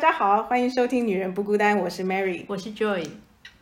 大家好，欢迎收听《女人不孤单》，我是 Mary，我是 Joy。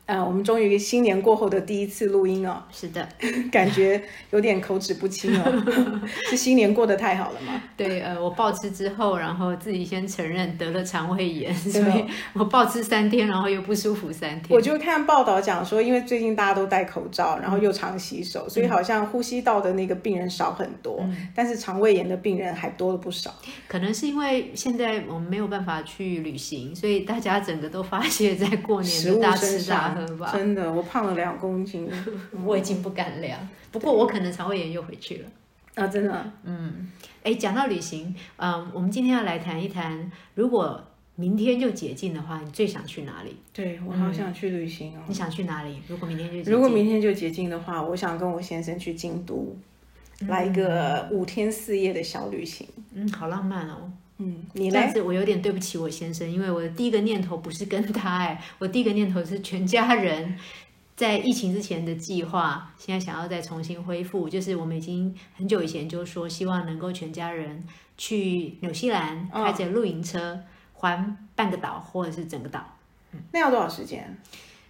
呃，我们终于新年过后的第一次录音哦，是的，感觉有点口齿不清哦，是新年过得太好了吗？对，呃，我暴吃之后，然后自己先承认得了肠胃炎，所以我暴吃三天，然后又不舒服三天。我就看报道讲说，因为最近大家都戴口罩，然后又常洗手，所以好像呼吸道的那个病人少很多，但是肠胃炎的病人还多了不少。可能是因为现在我们没有办法去旅行，所以大家整个都发泄在过年的大吃大。真的，我胖了两公斤，我已经不敢量。不过我可能肠胃炎又回去了啊！真的，嗯，哎，讲到旅行，嗯，我们今天要来谈一谈，如果明天就解禁的话，你最想去哪里？对我好想去旅行哦！你想去哪里？如果明天就如果明天就解禁的话，我想跟我先生去京都，来一个五天四夜的小旅行。嗯，好浪漫哦。嗯，你但是我有点对不起我先生，因为我的第一个念头不是跟他哎，我第一个念头是全家人在疫情之前的计划，现在想要再重新恢复，就是我们已经很久以前就说希望能够全家人去纽西兰开着露营车环半个岛或者是整个岛。那要多少时间？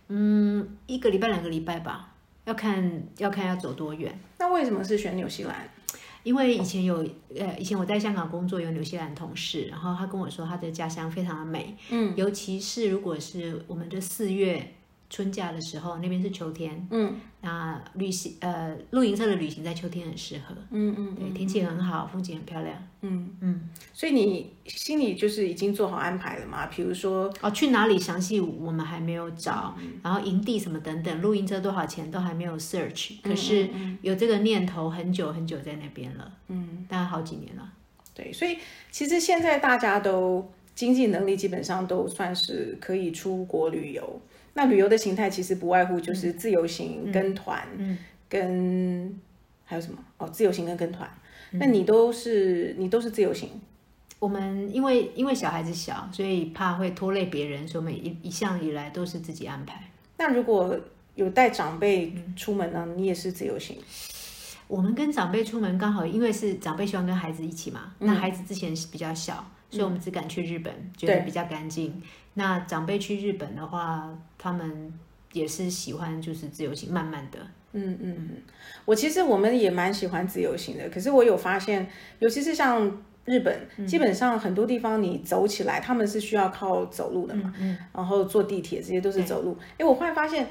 嗯，一个礼拜两个礼拜吧，要看要看要走多远。那为什么是选纽西兰？因为以前有呃，以前我在香港工作，有纽西兰同事，然后他跟我说他的家乡非常的美，嗯，尤其是如果是我们的四月。春假的时候，那边是秋天，嗯，那旅行呃露营车的旅行在秋天很适合，嗯嗯，对，天气很好，风景很漂亮，嗯。嗯，所以你心里就是已经做好安排了嘛？比如说哦，去哪里详细我们还没有找，然后营地什么等等，露营车多少钱都还没有 search，可是有这个念头很久很久在那边了，嗯，大概好几年了，对，所以其实现在大家都经济能力基本上都算是可以出国旅游。那旅游的形态其实不外乎就是自由行、跟团，跟还有什么哦？自由行跟跟团。那你都是你都是自由行？我们因为因为小孩子小，所以怕会拖累别人，所以每一一向以来都是自己安排。那如果有带长辈出门呢？你也是自由行？我们跟长辈出门刚好，因为是长辈喜欢跟孩子一起嘛。那孩子之前是比较小。所以我们只敢去日本，觉得比较干净。那长辈去日本的话，他们也是喜欢就是自由行，慢慢的。嗯嗯嗯。我其实我们也蛮喜欢自由行的，可是我有发现，尤其是像日本，基本上很多地方你走起来，他们是需要靠走路的嘛。嗯。然后坐地铁这些都是走路。哎，我忽然发现，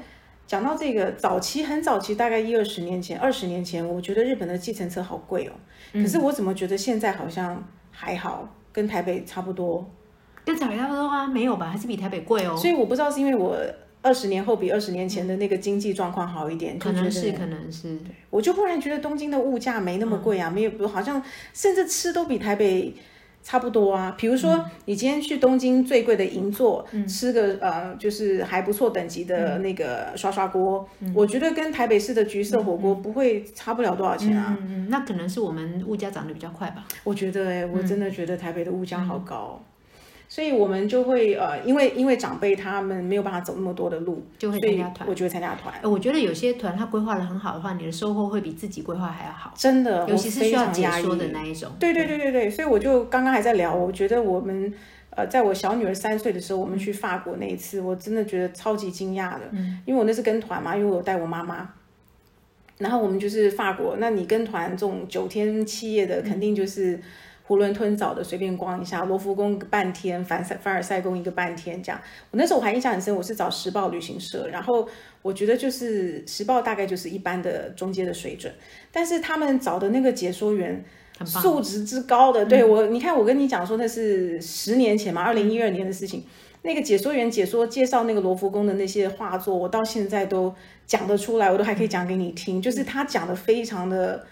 讲到这个早期很早期，大概一二十年前，二十年前，我觉得日本的计程车好贵哦。可是我怎么觉得现在好像还好？跟台北差不多，跟台北差不多啊？没有吧？还是比台北贵哦。所以我不知道是因为我二十年后比二十年前的那个经济状况好一点，可能是，可能是。我就忽然觉得东京的物价没那么贵啊，没有，好像甚至吃都比台北。差不多啊，比如说你今天去东京最贵的银座吃个呃，就是还不错等级的那个刷刷锅，我觉得跟台北市的橘色火锅不会差不了多少钱啊。嗯嗯那可能是我们物价涨得比较快吧。我觉得哎，我真的觉得台北的物价好高。所以我们就会呃，因为因为长辈他们没有办法走那么多的路，就会参加团。我就会参加团。我觉得有些团他规划的很好的话，你的收获会比自己规划还要好。真的，尤其是需要解说的那一种。对对对对对，所以我就刚刚还在聊，我觉得我们呃，在我小女儿三岁的时候，我们去法国那一次，我真的觉得超级惊讶的。嗯。因为我那是跟团嘛，因为我带我妈妈，然后我们就是法国。那你跟团这种九天七夜的，肯定就是。囫囵吞枣的随便逛一下，罗浮宫半天，凡赛凡尔赛宫一个半天这样。我那时候我还印象很深，我是找时报旅行社，然后我觉得就是时报大概就是一般的中阶的水准，但是他们找的那个解说员素质之高的，对我，你看我跟你讲说那是十年前嘛，二零一二年的事情，那个解说员解说介绍那个罗浮宫的那些画作，我到现在都讲得出来，我都还可以讲给你听，就是他讲的非常的。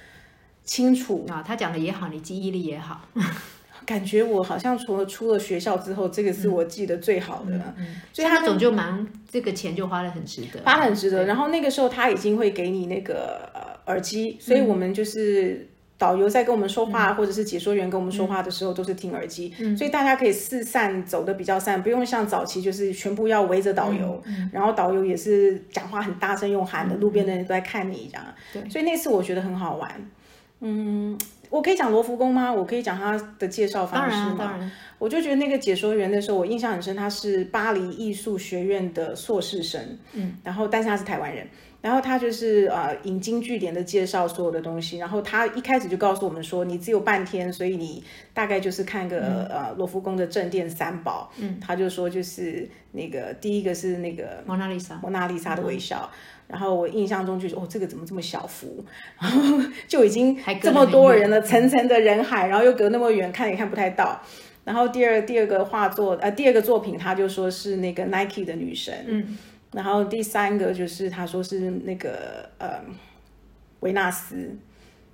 清楚。啊，他讲的也好，你记忆力也好，感觉我好像除了出了学校之后，这个是我记得最好的。了。所以他总就蛮这个钱就花的很值得，花很值得。然后那个时候他已经会给你那个耳机，所以我们就是导游在跟我们说话，或者是解说员跟我们说话的时候都是听耳机，所以大家可以四散走的比较散，不用像早期就是全部要围着导游，然后导游也是讲话很大声用喊的，路边的人都在看你这样。对，所以那次我觉得很好玩。嗯，我可以讲罗浮宫吗？我可以讲他的介绍方式吗？当然，我就觉得那个解说员的时候，我印象很深，他是巴黎艺术学院的硕士生，嗯，然后但是他是台湾人。然后他就是呃引经据典的介绍所有的东西，然后他一开始就告诉我们说，你只有半天，所以你大概就是看个呃罗浮宫的正殿三宝。嗯，他就说就是那个第一个是那个蒙娜丽莎，蒙娜丽莎的微笑。然后我印象中就是哦，这个怎么这么小幅？然 后就已经这么多人了，层层的人海，然后又隔那么远，看也看不太到。然后第二第二个画作呃第二个作品，他就说是那个 Nike 的女神。嗯。然后第三个就是他说是那个呃维纳斯。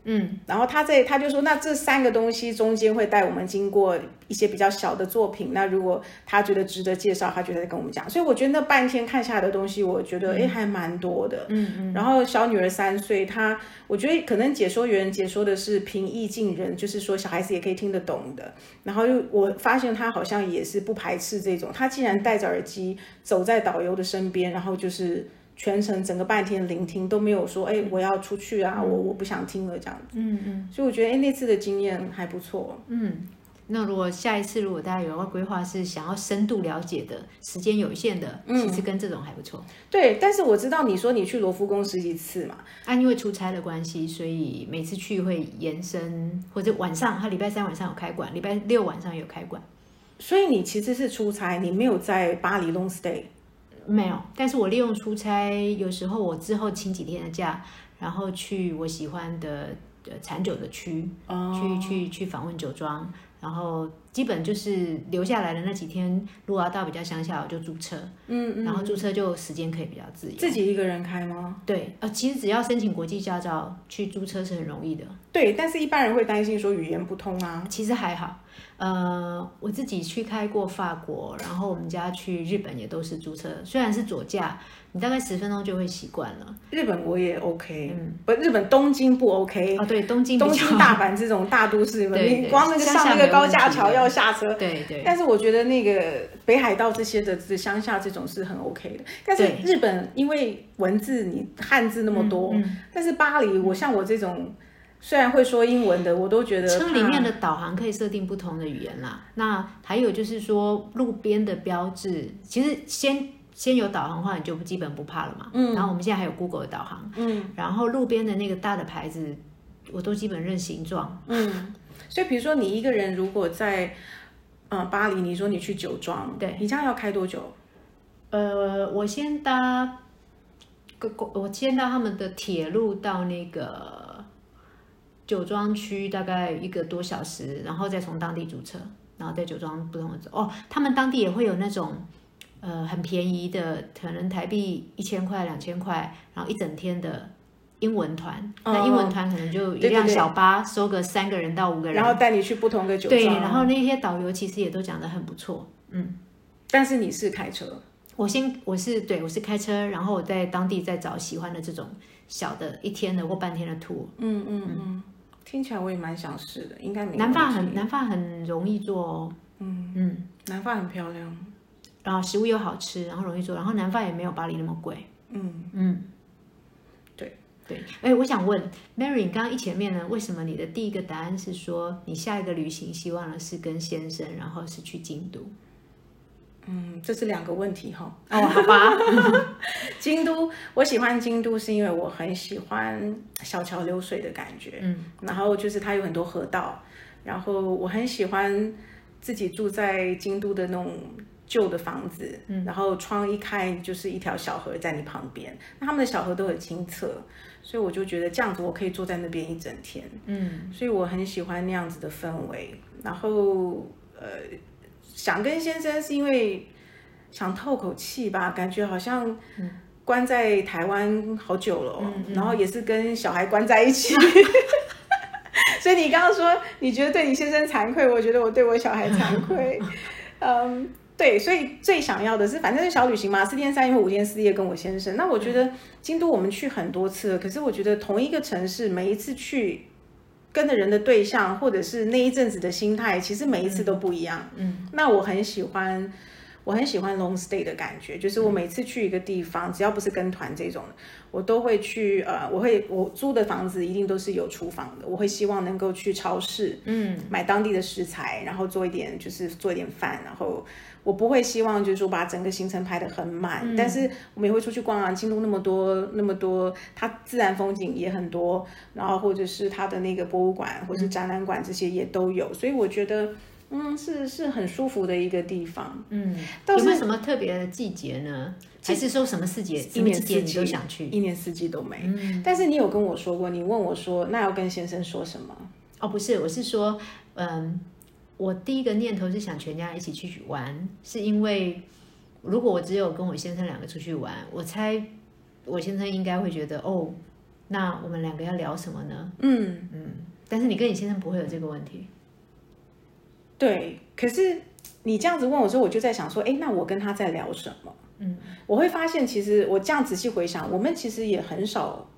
嗯，然后他在他就说，那这三个东西中间会带我们经过一些比较小的作品。那如果他觉得值得介绍，他觉得跟我们讲。所以我觉得那半天看下来的东西，我觉得哎还蛮多的。嗯嗯。然后小女儿三岁，她我觉得可能解说员解说的是平易近人，就是说小孩子也可以听得懂的。然后又我发现她好像也是不排斥这种，她竟然戴着耳机走在导游的身边，然后就是。全程整个半天聆听都没有说，哎，我要出去啊，我我不想听了这样子。嗯嗯。所以我觉得，哎，那次的经验还不错。嗯，那如果下一次如果大家有个规划是想要深度了解的，时间有限的，其实跟这种还不错。对，但是我知道你说你去罗浮宫十几次嘛，啊，因为出差的关系，所以每次去会延伸，或者晚上他礼拜三晚上有开馆，礼拜六晚上有开馆。所以你其实是出差，你没有在巴黎 long stay。没有，但是我利用出差，有时候我之后请几天的假，然后去我喜欢的呃产酒的区，去去去访问酒庄，然后基本就是留下来的那几天，如果要到比较乡下，我就租车，嗯嗯，然后租车就时间可以比较自由。自己一个人开吗？对，呃，其实只要申请国际驾照去租车是很容易的。对，但是一般人会担心说语言不通啊。其实还好。呃，我自己去开过法国，然后我们家去日本也都是租车，虽然是左驾，你大概十分钟就会习惯了。日本我也 OK，嗯，不，日本东京不 OK 哦，对，东京东京大阪这种大都市，你光那个上那个高架桥要下车，对对。但是我觉得那个北海道这些的这乡下这种是很 OK 的。但是日本因为文字你汉字那么多，但是巴黎，我像我这种。虽然会说英文的，我都觉得车里面的导航可以设定不同的语言啦。那还有就是说，路边的标志，其实先先有导航的话，你就基本不怕了嘛。嗯。然后我们现在还有 Google 的导航。嗯。然后路边的那个大的牌子，我都基本认形状。嗯。所以，比如说你一个人如果在呃巴黎，你说你去酒庄，对，你这样要开多久？呃，我先搭个我先搭他们的铁路到那个。酒庄区大概一个多小时，然后再从当地租车，然后在酒庄不同的。哦，他们当地也会有那种，呃，很便宜的，可能台币一千块、两千块，然后一整天的英文团。那英文团可能就一辆小巴，收个三个人到五个人，然后带你去不同的酒庄。对，然后那些导游其实也都讲得很不错。嗯，但是你是开车，我先我是对我是开车，然后我在当地再找喜欢的这种小的一天的或半天的 tour。嗯嗯嗯。听起来我也蛮想试的，应该没。南发很南发很容易做哦。嗯嗯，南发很漂亮，然后食物又好吃，然后容易做，然后南方也没有巴黎那么贵。嗯嗯，对对。哎，我想问 Mary，你刚刚一前面呢，为什么你的第一个答案是说你下一个旅行希望的是跟先生，然后是去京都？嗯，这是两个问题哈。哦，好吧。京都，我喜欢京都是因为我很喜欢小桥流水的感觉。嗯，然后就是它有很多河道，然后我很喜欢自己住在京都的那种旧的房子。嗯，然后窗一开就是一条小河在你旁边，那他们的小河都很清澈，所以我就觉得这样子我可以坐在那边一整天。嗯，所以我很喜欢那样子的氛围。然后呃。想跟先生是因为想透口气吧，感觉好像关在台湾好久了，然后也是跟小孩关在一起，所以你刚刚说你觉得对你先生惭愧，我觉得我对我小孩惭愧。嗯，对，所以最想要的是，反正是小旅行嘛，四天三夜或五天四夜跟我先生。那我觉得京都我们去很多次了，可是我觉得同一个城市每一次去。跟的人的对象，或者是那一阵子的心态，其实每一次都不一样。嗯，那我很喜欢，我很喜欢 long stay 的感觉，就是我每次去一个地方，只要不是跟团这种，我都会去呃，我会我租的房子一定都是有厨房的，我会希望能够去超市，嗯，买当地的食材，然后做一点就是做一点饭，然后我不会希望就是说把整个行程排得很满，但是我们也会出去逛啊，京都那么多那么多，它自然风景也很多，然后或者是它的那个博物馆或是展览馆这些也都有，所以我觉得。嗯，是是很舒服的一个地方。嗯，有没有什么特别的季节呢？其实说什么四节？一年四季都想去，一年四季都没。但是你有跟我说过，你问我说，那要跟先生说什么？哦，不是，我是说，嗯，我第一个念头是想全家一起去玩，是因为如果我只有跟我先生两个出去玩，我猜我先生应该会觉得，哦，那我们两个要聊什么呢？嗯嗯，但是你跟你先生不会有这个问题。对，可是你这样子问我说，我就在想说，哎，那我跟他在聊什么？嗯，我会发现，其实我这样仔细回想，我们其实也很少，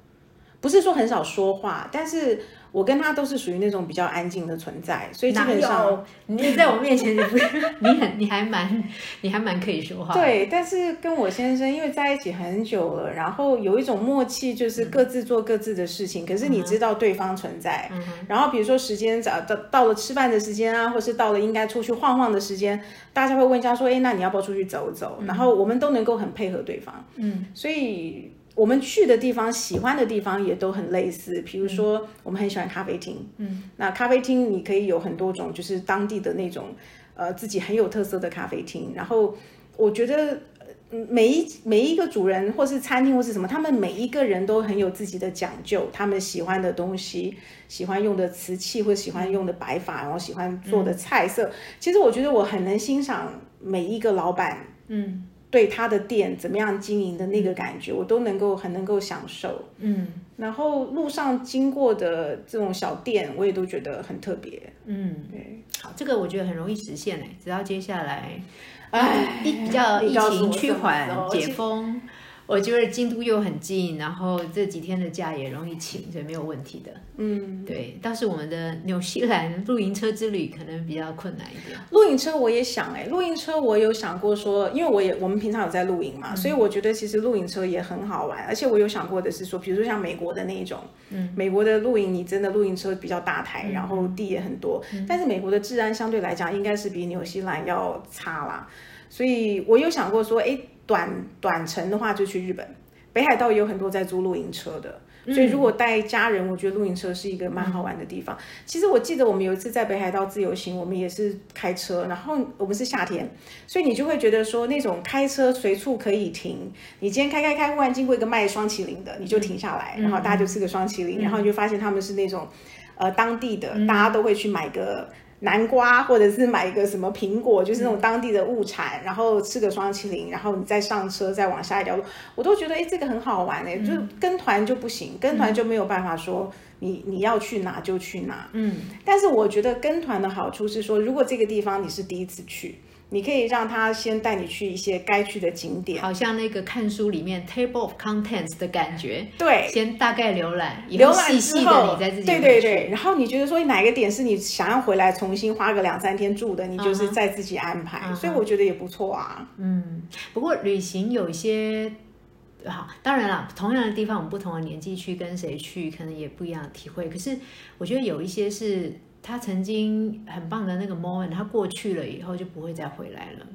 不是说很少说话，但是。我跟他都是属于那种比较安静的存在，所以基本上你在我面前，你不是你很你还蛮 你还蛮可以说话。对，但是跟我先生因为在一起很久了，然后有一种默契，就是各自做各自的事情。可是你知道对方存在，然后比如说时间早到到了吃饭的时间啊，或是到了应该出去晃晃的时间，大家会问一下说：“哎，那你要不要出去走走？”然后我们都能够很配合对方。嗯，所以。我们去的地方、喜欢的地方也都很类似，比如说我们很喜欢咖啡厅。嗯，那咖啡厅你可以有很多种，就是当地的那种，呃，自己很有特色的咖啡厅。然后我觉得，每一每一个主人或是餐厅或是什么，他们每一个人都很有自己的讲究，他们喜欢的东西、喜欢用的瓷器或喜欢用的摆法，然后喜欢做的菜色。其实我觉得我很能欣赏每一个老板。嗯。对他的店怎么样经营的那个感觉，我都能够很能够享受。嗯，然后路上经过的这种小店，我也都觉得很特别。嗯，对，好，这个我觉得很容易实现诶，只要接下来，哎，比较疫情趋缓解封。我觉得京都又很近，然后这几天的假也容易请，所以没有问题的。嗯，对。但是我们的纽西兰露营车之旅可能比较困难一点。露营车我也想哎，露营车我有想过说，因为我也我们平常有在露营嘛，所以我觉得其实露营车也很好玩。而且我有想过的是说，比如说像美国的那一种，嗯，美国的露营你真的露营车比较大台，然后地也很多，但是美国的治安相对来讲应该是比纽西兰要差啦。所以我有想过说，哎。短短程的话就去日本，北海道也有很多在租露营车的，所以如果带家人，我觉得露营车是一个蛮好玩的地方。其实我记得我们有一次在北海道自由行，我们也是开车，然后我们是夏天，所以你就会觉得说那种开车随处可以停，你今天开开开，忽然经过一个卖双麒麟的，你就停下来，然后大家就吃个双麒麟，然后你就发现他们是那种呃当地的，大家都会去买个。南瓜，或者是买一个什么苹果，就是那种当地的物产，然后吃个双麒麟，然后你再上车，再往下一条路，我都觉得哎，这个很好玩哎，就是跟团就不行，跟团就没有办法说你你要去哪就去哪，嗯，但是我觉得跟团的好处是说，如果这个地方你是第一次去。你可以让他先带你去一些该去的景点，好像那个看书里面 table of contents 的感觉。对，先大概浏览，浏览之后，对对对，然后你觉得说哪个点是你想要回来重新花个两三天住的，你就是再自己安排。所以我觉得也不错啊。嗯，不过旅行有一些好，当然了，同样的地方，我们不同的年纪去跟谁去，可能也不一样的体会。可是我觉得有一些是。他曾经很棒的那个 moment，他过去了以后就不会再回来了。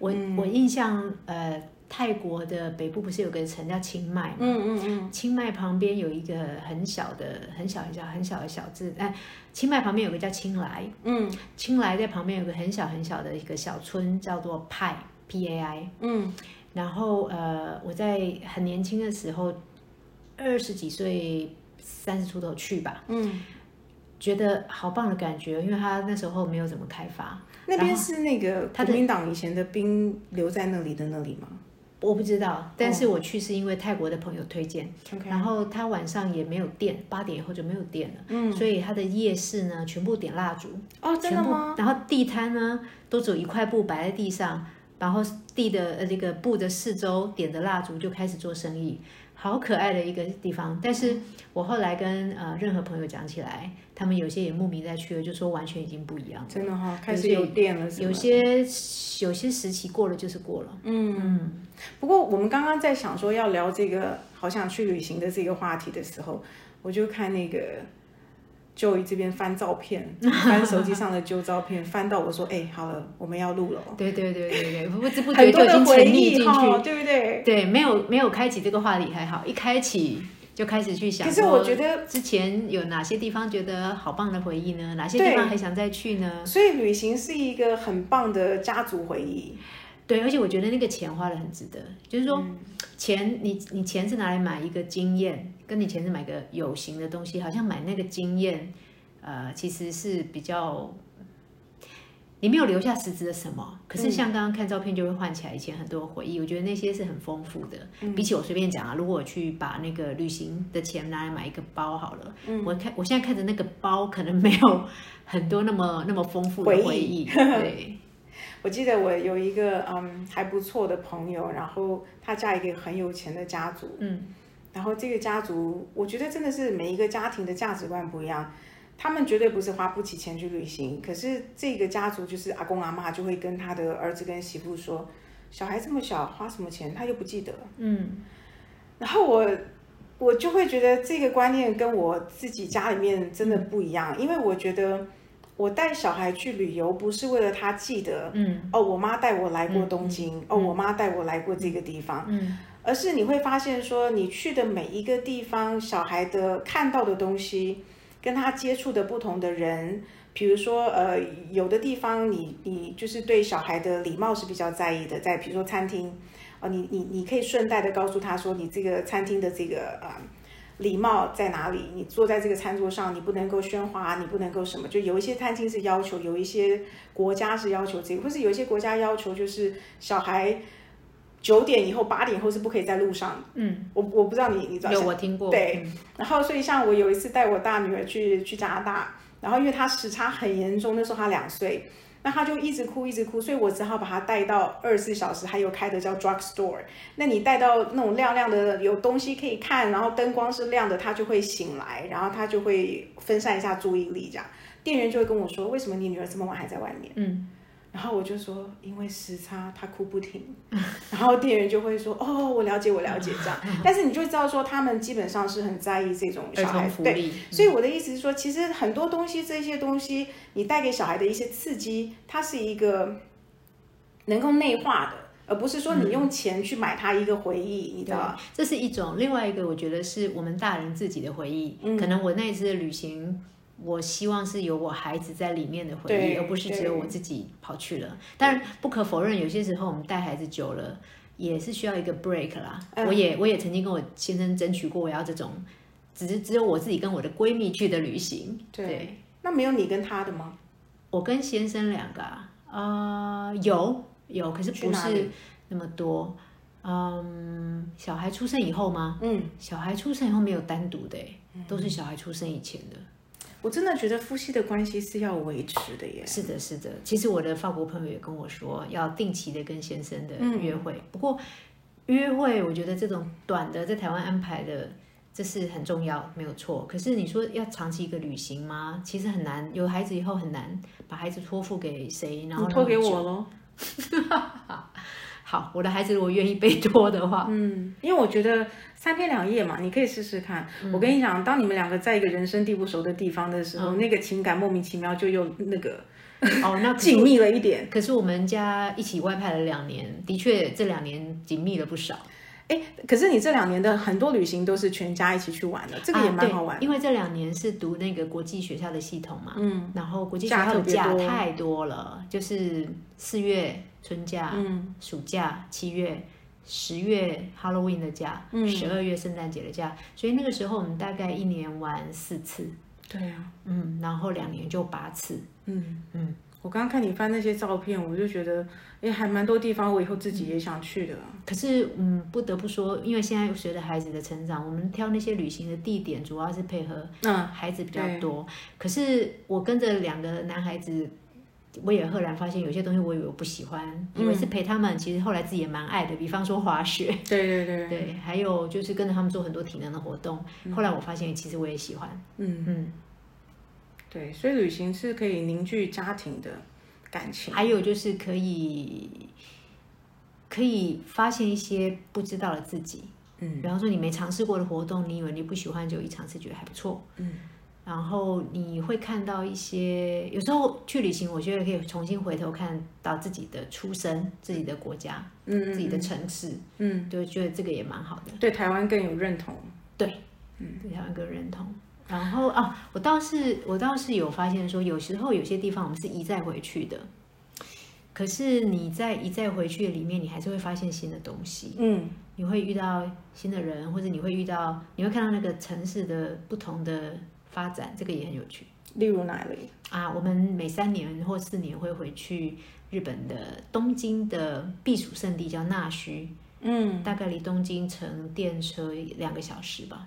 我我印象，呃，泰国的北部不是有个城叫清迈吗？嗯嗯嗯。清迈旁边有一个很小的、很小很小很小的小镇，哎，清迈旁边有个叫清莱。嗯。清莱在旁边有个很小很小的一个小村，叫做派 P A I。嗯。然后呃，我在很年轻的时候，二十几岁、三十出头去吧。嗯。觉得好棒的感觉，因为他那时候没有怎么开发。那边是那个国民党以前的兵留在那里的那里吗？我不知道，但是我去是因为泰国的朋友推荐。然后他晚上也没有电，八点以后就没有电了。嗯。所以他的夜市呢，全部点蜡烛。哦，真的吗？然后地摊呢，都只有一块布摆在地上，然后地的呃那个布的四周点着蜡烛就开始做生意。好可爱的一个地方。但是我后来跟呃任何朋友讲起来，他们有些也慕名在去了，就说完全已经不一样了。真的哈、开始有电了是，有些有些时期过了就是过了。嗯，不过我们刚刚在想说要聊这个好想去旅行的这个话题的时候，我就看那个就这边翻照片，翻手机上的旧照片，翻到我说，哎、好了，我们要录了，对对对对对，不知不觉就已经的回沉溺进，去。对不对？对，没有没有开启这个话题还好，一开启就开始去想可。是我觉得之前有哪些地方觉得好棒的回忆呢？哪些地方还想再去呢？所以旅行是一个很棒的家族回忆。对，而且我觉得那个钱花的很值得，就是说、嗯钱你你钱是拿来买一个经验，跟你钱是买个有形的东西，好像买那个经验，呃，其实是比较。你没有留下实质的什么，可是像刚刚看照片就会唤起来以前很多回忆，我觉得那些是很丰富的。比起我随便讲啊，如果我去把那个旅行的钱拿来买一个包好了，我看我现在看着那个包，可能没有很多那么那么丰富的回忆回忆。对，我记得我有一个嗯还不错的朋友，然后他嫁一个很有钱的家族，嗯，然后这个家族，我觉得真的是每一个家庭的价值观不一样，他们绝对不是花不起钱去旅行，可是这个家族就是阿公阿妈就会跟他的儿子跟媳妇说，小孩这么小花什么钱，他又不记得，嗯。然后我我就会觉得这个观念跟我自己家里面真的不一样，因为我觉得我带小孩去旅游不是为了他记得，嗯哦，我妈带我来过东京，哦，我妈带我来过这个地方，嗯。而是你会发现说，你去的每一个地方，小孩的看到的东西，跟他接触的不同的人，比如说，呃，有的地方你你就是对小孩的礼貌是比较在意的，在比如说餐厅，哦，你你你可以顺带的告诉他说，你这个餐厅的这个呃礼貌在哪里？你坐在这个餐桌上，你不能够喧哗，你不能够什么？就有一些餐厅是要求，有一些国家是要求这个，或是有一些国家要求就是小孩。九点以后、八点以后是不可以在路上。嗯，我我不知道你你知道有我听过。对嗯然后，所以像我有一次带我大女儿去去加拿大，然后因为她时差很严重，那时候她两岁，那她就一直哭一直哭，所以我只好把他带到二十四小时还有开的叫 drug store。那你带到那种亮亮的有东西可以看，然后灯光是亮的，他就会醒来，然后他就会分散一下注意力，这样。店员就会跟我说，为什么你女儿这么晚还在外面？嗯，然后我就说，因为时差，她哭不停。然后店员就会说，哦，我了解，我了解这样。但是你就知道说，他们基本上是很在意这种小孩福利。所以我的意思是说，其实很多东西，这些东西你带给小孩的一些刺激，它是一个能够内化的，而不是说你用钱去买它一个回忆，你知道吧？这是一种，另外一个我觉得是我们大人自己的回忆。嗯可能我那一次的旅行，我希望是有我孩子在里面的回忆，而不是只有我自己跑去了。当然，不可否认，有些时候我们带孩子久了，也是需要一个 break 啦。嗯我也我也曾经跟我先生争取过，我要这种只是只有我自己跟我的闺蜜去的旅行。对那没有你跟他的吗？我跟先生两个啊，呃，有有，可是不是那么多。嗯，小孩出生以后吗？嗯，小孩出生以后没有单独的、欸，都是小孩出生以前的。我真的觉得夫妻的关系是要维持的耶。是的，是的。其实我的法国朋友也跟我说，要定期的跟先生的嗯约会。不过约会，我觉得这种短的在台湾安排的，这是很重要，没有错。可是你说要长期一个旅行吗？其实很难。有孩子以后很难把孩子托付给谁，然后托给我喽。好，我的孩子如果愿意被托的话，嗯，因为我觉得三天两夜嘛，你可以试试看。嗯我跟你讲，当你们两个在一个人生地不熟的地方的时候，那个情感莫名其妙就又那个哦，那 紧密了一点。可是我们家一起外派了两年，的确这两年紧密了不少。哎，可是你这两年的很多旅行都是全家一起去玩的，这个也蛮好玩。因为这两年是读那个国际学校的系统嘛，嗯，然后国际学校的假太多了，就是四月春假、嗯暑假、七月、十月 Halloween 的假，嗯十二月圣诞节的假，所以那个时候我们大概一年玩四次，对啊，嗯，然后两年就八次，嗯嗯。我刚刚看你翻那些照片，我就觉得，哎，还蛮多地方我以后自己也想去的。可是，嗯，不得不说，因为现在随着孩子的成长，我们挑那些旅行的地点，主要是配合嗯，孩子比较多。可是我跟着两个男孩子，我也赫然发现有些东西我以为我不喜欢，以为是陪他们，其实后来自己也蛮爱的。比方说滑雪，对对对对，还有就是跟着他们做很多体能的活动。后来我发现其实我也喜欢。嗯嗯，对，所以旅行是可以凝聚家庭的感情，还有就是可以可以发现一些不知道的自己。嗯，比方说你没尝试过的活动，你以为你不喜欢，就一尝试觉得还不错。嗯。然后你会看到一些，有时候去旅行，我觉得可以重新回头看到自己的出生、自己的国家、嗯，自己的城市，嗯，就觉得这个也蛮好的，对台湾更有认同，对，嗯，对台湾更认同。然后啊，我倒是我倒是有发现说，有时候有些地方我们是一再回去的，可是你在一再回去的里面，你还是会发现新的东西，嗯，你会遇到新的人，或者你会遇到，你会看到那个城市的不同的。发展这个也很有趣，例如哪里啊？我们每三年或四年会回去日本的东京的避暑胜地，叫那须，嗯，大概离东京乘电车两个小时吧。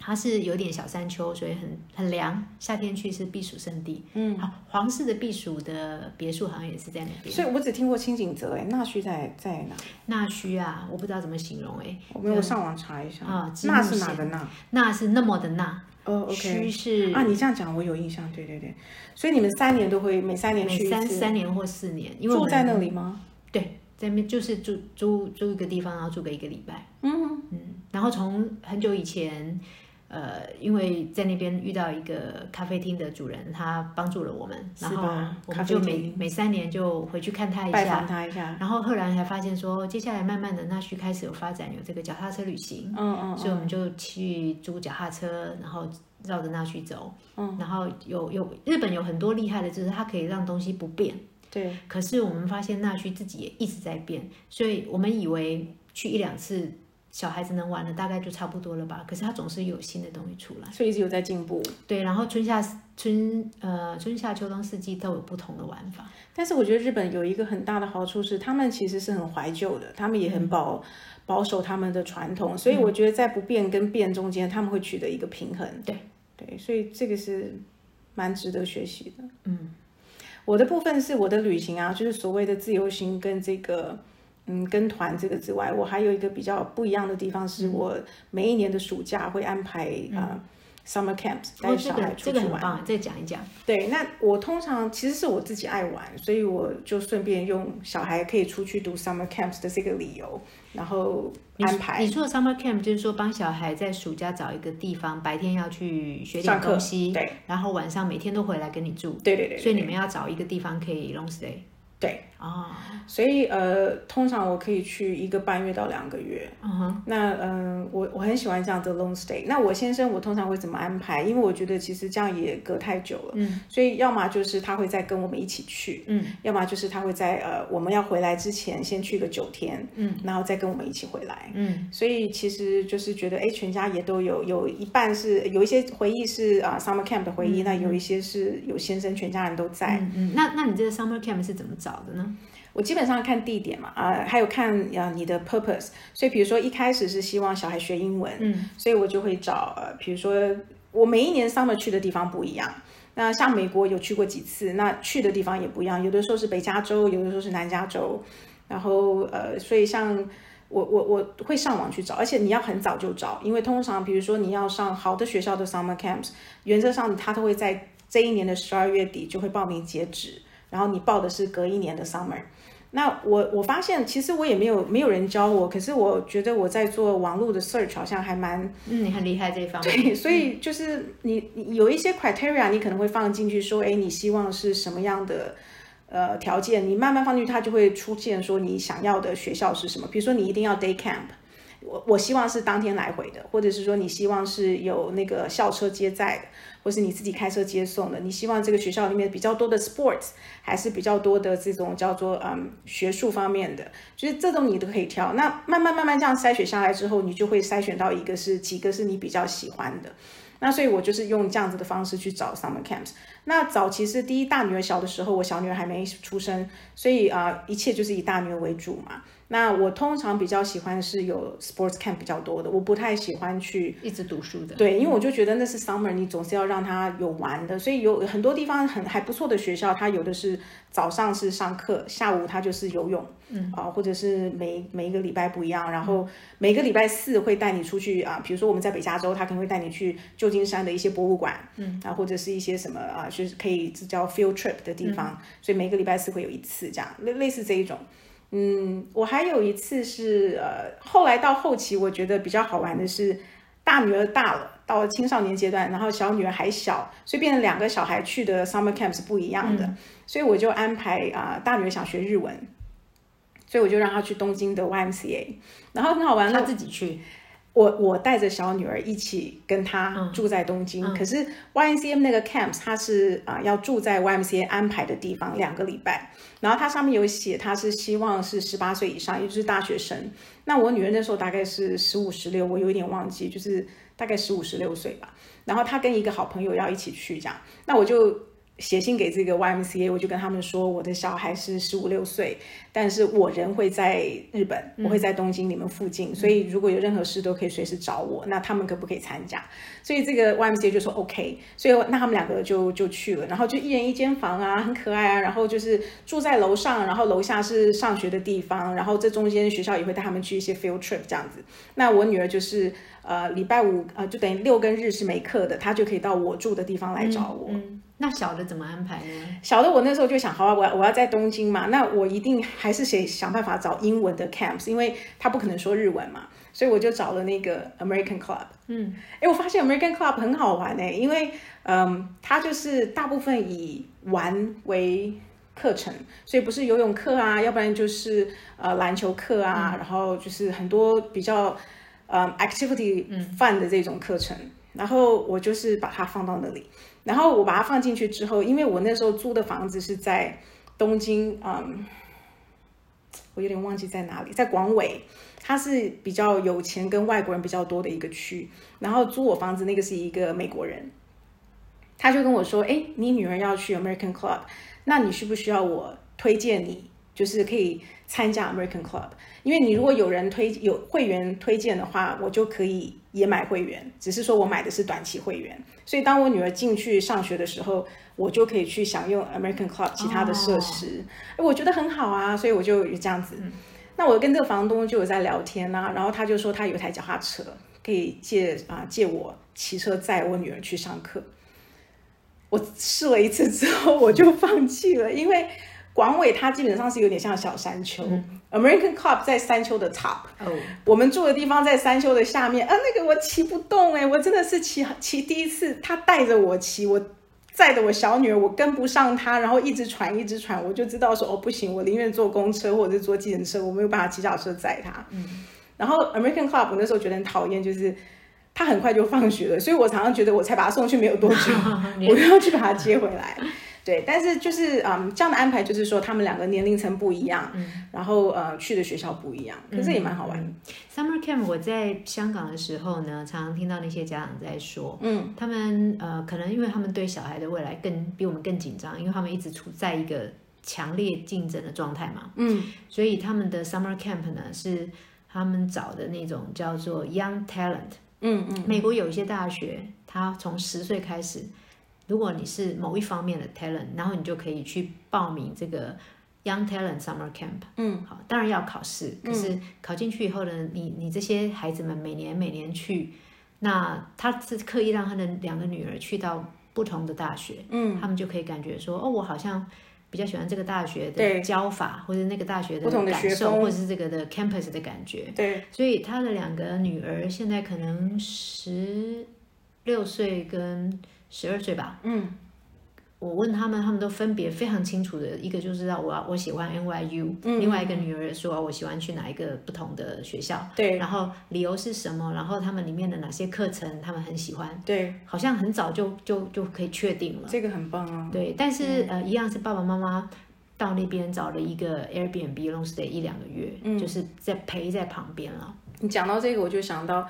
它是有点小山丘，所以很很凉。夏天去是避暑胜地，嗯，好，皇室的避暑的别墅好像也是在那边。所以我只听过清景泽，哎，那须在在哪？那须啊，我不知道怎么形容，哎，我没有上网查一下啊。那是哪的那？那是那么的那。哦，OK，是啊，你这样讲我有印象，对对对，所以你们三年都会每三年去三三年或四年，因为住在那里吗？对，在那边就是住租租一个地方，然后住个一个礼拜，嗯嗯，然后从很久以前。呃，因为在那边遇到一个咖啡厅的主人，他帮助了我们，然后我们就每每三年就回去看他一下，他一下。然后后来才发现说，接下来慢慢的那需开始有发展，有这个脚踏车旅行，嗯嗯，所以我们就去租脚踏车，然后绕着那须走，嗯，然后有有日本有很多厉害的，就是它可以让东西不变，对。可是我们发现那须自己也一直在变，所以我们以为去一两次。小孩子能玩的大概就差不多了吧，可是他总是有新的东西出来，所以一直有在进步。对，然后春夏春呃春夏秋冬四季都有不同的玩法。但是我觉得日本有一个很大的好处是，他们其实是很怀旧的，他们也很保保守他们的传统，所以我觉得在不变跟变中间，他们会取得一个平衡。对对，所以这个是蛮值得学习的。嗯，我的部分是我的旅行啊，就是所谓的自由行跟这个。嗯，跟团这个之外，我还有一个比较不一样的地方，是我每一年的暑假会安排啊，summer camps 带小孩出去玩。再讲一讲。对，那我通常其实是我自己爱玩，所以我就顺便用小孩可以出去读 summer camps 的这个理由，然后安排。你说的 summer camp 就是说帮小孩在暑假找一个地方，白天要去学点东西，对，然后晚上每天都回来跟你住。对对对。所以你们要找一个地方可以 long stay。对啊，所以呃，通常我可以去一个半月到两个月。嗯哼，那嗯，我我很喜欢这样的 long stay。那我先生我通常会怎么安排？因为我觉得其实这样也隔太久了。嗯，所以要么就是他会再跟我们一起去，嗯，要么就是他会在呃我们要回来之前先去个九天，嗯，然后再跟我们一起回来。嗯，所以其实就是觉得哎，全家也都有有一半是有一些回忆是啊 summer camp 的回忆，那有一些是有先生全家人都在。嗯，那那你这个 summer camp 是怎么？找的呢？我基本上看地点嘛，啊，还有看啊你的 purpose。所以比如说一开始是希望小孩学英文，嗯，所以我就会找呃，比如说我每一年 summer 去的地方不一样。那像美国有去过几次，那去的地方也不一样，有的时候是北加州，有的时候是南加州。然后呃，所以像我我我会上网去找，而且你要很早就找，因为通常比如说你要上好的学校的 summer camps，原则上他都会在这一年的十二月底就会报名截止。然后你报的是隔一年的 summer，那我我发现其实我也没有没有人教我，可是我觉得我在做网络的 search 好像还蛮嗯你很厉害这一方面对，所以就是你有一些 criteria 你可能会放进去说，哎，你希望是什么样的呃条件，你慢慢放进去，它就会出现说你想要的学校是什么，比如说你一定要 day camp。我我希望是当天来回的，或者是说你希望是有那个校车接载的，或是你自己开车接送的。你希望这个学校里面比较多的 sports，还是比较多的这种叫做嗯学术方面的，就是这种你都可以挑。那慢慢慢慢这样筛选下来之后，你就会筛选到一个是几个是你比较喜欢的。那所以我就是用这样子的方式去找 summer camps。那早期是第一大女儿小的时候，我小女儿还没出生，所以啊一切就是以大女儿为主嘛。那我通常比较喜欢是有 sports camp 比较多的，我不太喜欢去一直读书的。对，因为我就觉得那是 summer，你总是要让他有玩的，所以有很多地方很还不错的学校，它有的是早上是上课，下午它就是游泳，嗯。啊，或者是每每一个礼拜不一样，然后每个礼拜四会带你出去啊，比如说我们在北加州，他可能会带你去旧金山的一些博物馆，嗯。啊，或者是一些什么啊，就是可以叫 field trip 的地方，所以每个礼拜四会有一次这样，类类似这一种。嗯，我还有一次是呃，后来到后期，我觉得比较好玩的是，大女儿大了，到了青少年阶段，然后小女儿还小，所以变成两个小孩去的 summer camp 是不一样的，所以我就安排啊，大女儿想学日文，所以我就让她去东京的 YMCA，然后很好玩，她自己去。我我带着小女儿一起跟她住在东京，可是 YMCA 那个 camps 它是啊要住在 YMCA 安排的地方两个礼拜，然后它上面有写它是希望是十八岁以上，也就是大学生。那我女儿那时候大概是十五十六，我有一点忘记，就是大概十五十六岁吧。然后她跟一个好朋友要一起去这样，那我就。写信给这个 YMCA，我就跟他们说，我的小孩是十五六岁，但是我人会在日本，我会在东京你们附近，所以如果有任何事都可以随时找我。那他们可不可以参加？所以这个 YMCA 就说 OK，所以那他们两个就就去了，然后就一人一间房啊，很可爱啊，然后就是住在楼上，然后楼下是上学的地方，然后这中间学校也会带他们去一些 field trip 这样子。那我女儿就是呃礼拜五呃就等于六跟日是没课的，他就可以到我住的地方来找我。那小的怎么安排呢？小的我那时候就想，好啊，我我要在东京嘛，那我一定还是想想办法找英文的 camps，因为他不可能说日文嘛，所以我就找了那个 American Club。嗯，哎，我发现 American Club 很好玩哎，因为嗯，它就是大部分以玩为课程，所以不是游泳课啊，要不然就是呃篮球课啊，然后就是很多比较呃 activity fun 的这种课程，然后我就是把它放到那里。然后我把它放进去之后，因为我那时候租的房子是在东京，嗯，我有点忘记在哪里，在广尾，它是比较有钱跟外国人比较多的一个区。然后租我房子那个是一个美国人，他就跟我说：“哎，你女儿要去 American Club，那你需不需要我推荐你，就是可以参加 American Club？因为你如果有人推有会员推荐的话，我就可以。”也买会员，只是说我买的是短期会员，所以当我女儿进去上学的时候，我就可以去享用 American Club 其他的设施，我觉得很好啊，所以我就这样子。那我跟这个房东就有在聊天呐，然后他就说他有一台脚踏车，可以借啊借我骑车载我女儿去上课。我试了一次之后，我就放弃了，因为。广尾它基本上是有点像小山丘，American Club 在山丘的 top，我们住的地方在山丘的下面，啊，那个我骑不动哎，我真的是骑骑第一次，他带着我骑，我载着我小女儿，我跟不上他，然后一直喘一直喘，我就知道说哦不行，我宁愿坐公车或者是坐计程车，我没有办法骑脚车载他。然后 American Club 我那时候觉得很讨厌，就是他很快就放学了，所以我常常觉得我才把他送去没有多久，我又要去把他接回来。对，但是就是嗯，这样的安排就是说，他们两个年龄层不一样，嗯。然后呃，去的学校不一样，可是也蛮好玩。Summer camp 我在香港的时候呢，常常听到那些家长在说，嗯，他们呃，可能因为他们对小孩的未来更比我们更紧张，因为他们一直处在一个强烈竞争的状态嘛，嗯，所以他们的 Summer camp 呢是他们找的那种叫做 Young Talent，嗯嗯，美国有一些大学，他从十岁开始。如果你是某一方面的 talent，然后你就可以去报名这个 Young Talent Summer Camp。嗯，好，当然要考试，可是考进去以后呢，你你这些孩子们每年每年去，那他是刻意让他的两个女儿去到不同的大学，嗯，他们就可以感觉说，哦，我好像比较喜欢这个大学的教法，或者那个大学的感受，或者是这个的 campus 的感觉。对，所以他的两个女儿现在可能十六岁跟。十二岁吧，嗯，我问他们，他们都分别非常清楚的，一个就知道我我喜欢 NYU，另外一个女儿说我喜欢去哪一个不同的学校，对，然后理由是什么，然后他们里面的哪些课程他们很喜欢，对，好像很早就就就可以确定了，这个很棒啊，对，但是呃，一样是爸爸妈妈到那边找了一个 Airbnb long stay 一两个月，嗯，就是在陪在旁边了。你讲到这个，我就想到。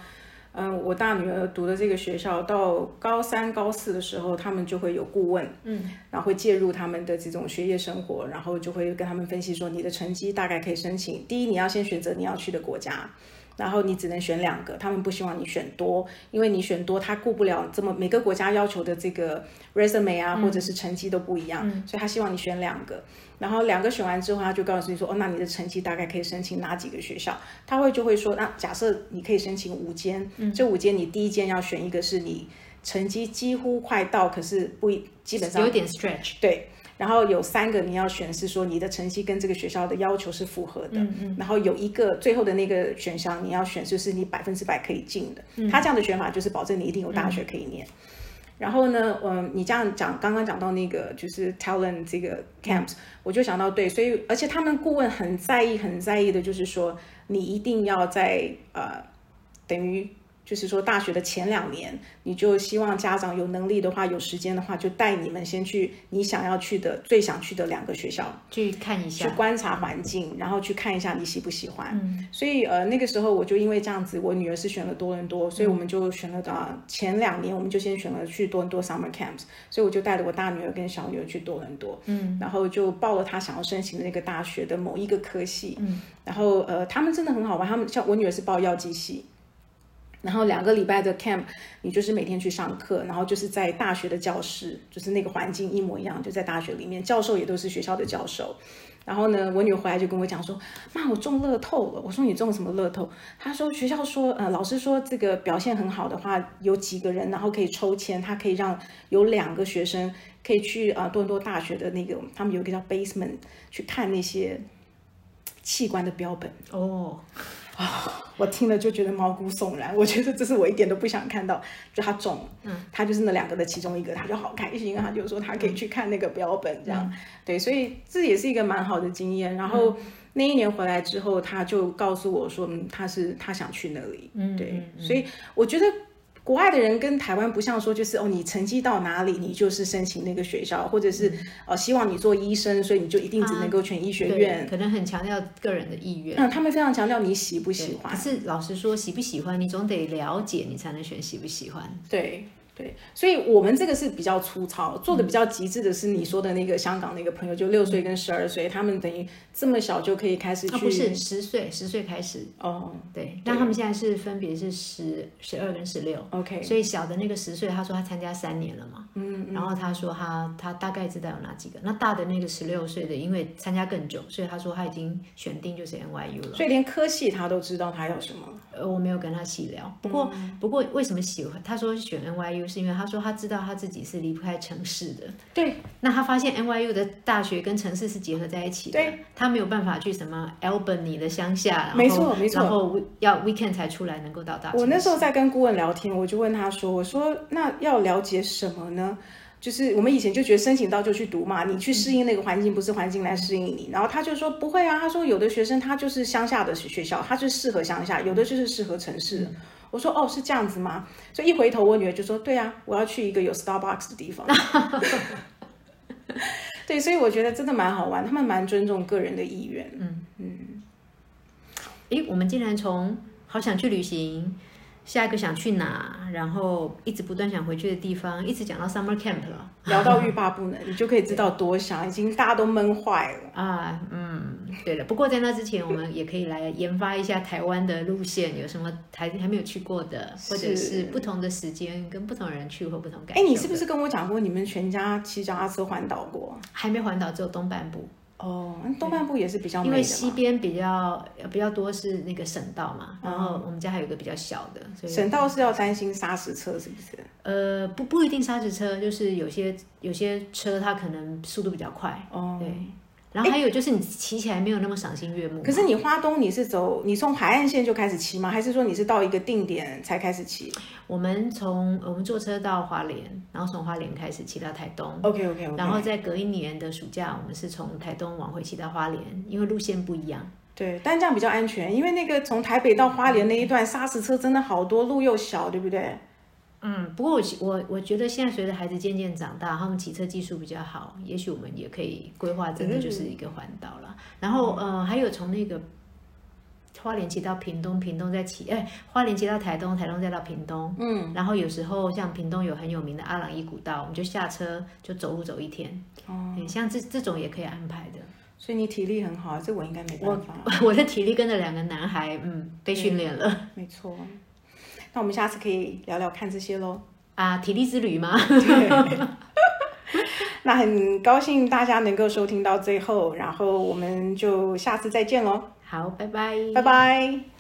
嗯，我大女儿读的这个学校，到高三、高四的时候，他们就会有顾问，嗯，然后会介入他们的这种学业生活，然后就会跟他们分析说，你的成绩大概可以申请。第一，你要先选择你要去的国家。然后你只能选两个，他们不希望你选多，因为你选多，他顾不了这么每个国家要求的这个 resume 啊，或者是成绩都不一样，所以他希望你选两个。然后两个选完之后，他就告诉你说，哦，那你的成绩大概可以申请哪几个学校？他会就会说，那假设你可以申请五间，这五间你第一间要选一个是你成绩几乎快到，可是不基本上有点 stretch，对。然后有三个你要选，是说你的成绩跟这个学校的要求是符合的。嗯嗯。然后有一个最后的那个选项你要选，就是你百分之百可以进的。嗯。他这样的选法就是保证你一定有大学可以念。然后呢，嗯，你这样讲，刚刚讲到那个就是 talent 这个 camps，我就想到对，所以而且他们顾问很在意，很在意的就是说你一定要在呃等于。就是说，大学的前两年，你就希望家长有能力的话，有时间的话，就带你们先去你想要去的、最想去的两个学校去看一下，去观察环境，然后去看一下你喜不喜欢。嗯，所以呃，那个时候我就因为这样子，我女儿是选了多伦多，所以我们就选了的前两年，我们就先选了去多伦多 summer camps，所以我就带着我大女儿跟小女儿去多伦多，嗯，然后就报了她想要申请的那个大学的某一个科系，嗯，然后呃，他们真的很好玩，他们像我女儿是报药剂系。然后两个礼拜的 camp，你就是每天去上课，然后就是在大学的教室，就是那个环境一模一样，就在大学里面，教授也都是学校的教授。然后呢，我女儿回来就跟我讲说：“妈，我中乐透了。”我说：“你中什么乐透？”她说：“学校说，呃，老师说这个表现很好的话，有几个人，然后可以抽签，他可以让有两个学生可以去啊多伦多大学的那个，他们有一个叫 basement 去看那些器官的标本。”哦。啊，我听了就觉得毛骨悚然。我觉得这是我一点都不想看到，就他中，嗯，他就是那两个的其中一个，他就好开心，他就说他可以去看那个标本，这样，对，所以这也是一个蛮好的经验。然后那一年回来之后，他就告诉我说，他是他想去那里，嗯，对，所以我觉得。国外的人跟台湾不像说，就是哦，你成绩到哪里，你就是申请那个学校，或者是呃，希望你做医生，所以你就一定只能够选医学院。可能很强调个人的意愿。嗯，他们非常强调你喜不喜欢。可是老实说，喜不喜欢，你总得了解，你才能选喜不喜欢。对。对，所以我们这个是比较粗糙，做的比较极致的是你说的那个香港那个朋友，就六岁跟十二岁，他们等于这么小就可以开始去，不是十岁，十岁开始哦，对，那他们现在是分别是十、十二跟十六，OK，所以小的那个十岁，他说他参加三年了嘛，嗯，然后他说他他大概知道有哪几个，那大的那个十六岁的，因为参加更久，所以他说他已经选定就是 NYU 了，所以连科系他都知道他要什么。呃，我没有跟他细聊，不过不过为什么喜欢？他说选 NYU 是因为他说他知道他自己是离不开城市的。对，那他发现 NYU 的大学跟城市是结合在一起的。对，他没有办法去什么 Albany 的乡下，没错没错，然后要 weekend 才出来能够到大。我那时候在跟顾问聊天，我就问他说：“我说那要了解什么呢？”就是我们以前就觉得申请到就去读嘛，你去适应那个环境，不是环境来适应你。然后他就说不会啊，他说有的学生他就是乡下的学校，他就适合乡下，有的就是适合城市。我说哦是这样子吗？所以一回头我女儿就说对啊，我要去一个有 Starbucks 的地方。对，所以我觉得真的蛮好玩，他们蛮尊重个人的意愿。嗯嗯。诶，我们竟然从好想去旅行。下一个想去哪？然后一直不断想回去的地方，一直讲到 summer camp 了，聊到欲罢不能，你就可以知道多想，已经大家都闷坏了 啊。嗯，对了，不过在那之前，我们也可以来研发一下台湾的路线，有什么还还没有去过的，或者是不同的时间跟不同人去或不同感受。哎，你是不是跟我讲过，你们全家骑脚踏车环岛过？还没环岛，只有东半部。哦，东半部也是比较因为西边比较比较多是那个省道嘛，然后我们家还有一个比较小的，所以省道是要担心砂石车是不是？呃，不不一定砂石车，就是有些有些车它可能速度比较快，哦，对。然后还有就是你骑起来没有那么赏心悦目。可是你花东你是走你从海岸线就开始骑吗？还是说你是到一个定点才开始骑？我们从我们坐车到花莲，然后从花莲开始骑到台东。OK OK。然后在隔一年的暑假，我们是从台东往回骑到花莲，因为路线不一样。对，但这样比较安全，因为那个从台北到花莲那一段砂石车真的好多，路又小，对不对？嗯，不过我我我觉得现在随着孩子渐渐长大，他们骑车技术比较好，也许我们也可以规划，真的就是一个环岛了。然后呃，还有从那个花莲骑到屏东，屏东再骑，哎，花莲骑到台东，台东再到屏东，嗯，然后有时候像屏东有很有名的阿朗伊古道，我们就下车就走路走一天，哦，像这这种也可以安排的。所以你体力很好，这我应该没办法。我的体力跟着两个男孩，嗯，被训练了。没错。那我们下次可以聊聊看这些喽。啊，体力之旅吗？对。那很高兴大家能够收听到最后，然后我们就下次再见喽。好，拜拜。拜拜。